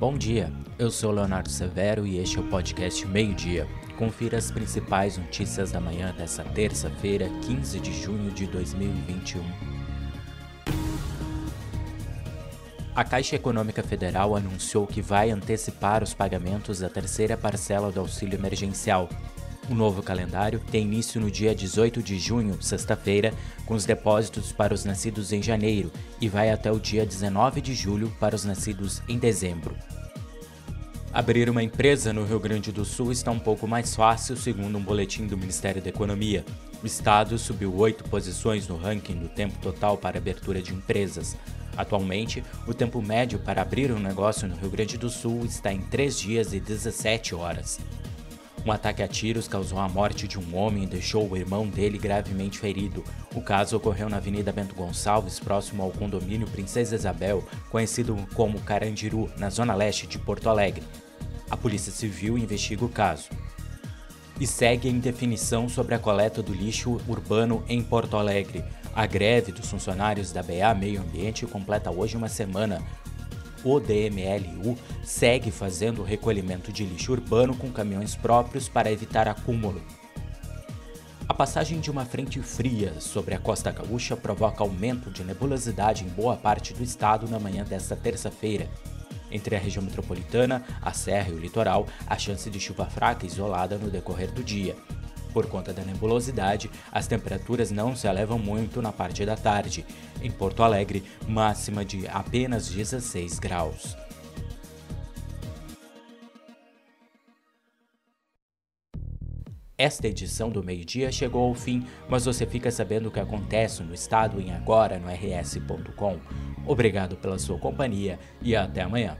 Bom dia, eu sou Leonardo Severo e este é o podcast Meio Dia. Confira as principais notícias da manhã dessa terça-feira, 15 de junho de 2021. A Caixa Econômica Federal anunciou que vai antecipar os pagamentos da terceira parcela do auxílio emergencial. O novo calendário tem início no dia 18 de junho, sexta-feira, com os depósitos para os nascidos em janeiro e vai até o dia 19 de julho para os nascidos em dezembro. Abrir uma empresa no Rio Grande do Sul está um pouco mais fácil, segundo um boletim do Ministério da Economia. O estado subiu oito posições no ranking do tempo total para abertura de empresas. Atualmente, o tempo médio para abrir um negócio no Rio Grande do Sul está em 3 dias e 17 horas. Um ataque a tiros causou a morte de um homem e deixou o irmão dele gravemente ferido. O caso ocorreu na Avenida Bento Gonçalves, próximo ao condomínio Princesa Isabel, conhecido como Carandiru, na zona leste de Porto Alegre. A Polícia Civil investiga o caso. E segue a indefinição sobre a coleta do lixo urbano em Porto Alegre. A greve dos funcionários da BA Meio Ambiente completa hoje uma semana o DMLU segue fazendo o recolhimento de lixo urbano com caminhões próprios para evitar acúmulo. A passagem de uma frente fria sobre a costa gaúcha provoca aumento de nebulosidade em boa parte do estado na manhã desta terça-feira. Entre a região metropolitana, a serra e o litoral, há chance de chuva fraca isolada no decorrer do dia. Por conta da nebulosidade, as temperaturas não se elevam muito na parte da tarde. Em Porto Alegre, máxima de apenas 16 graus. Esta edição do meio-dia chegou ao fim, mas você fica sabendo o que acontece no estado em agora no rs.com. Obrigado pela sua companhia e até amanhã.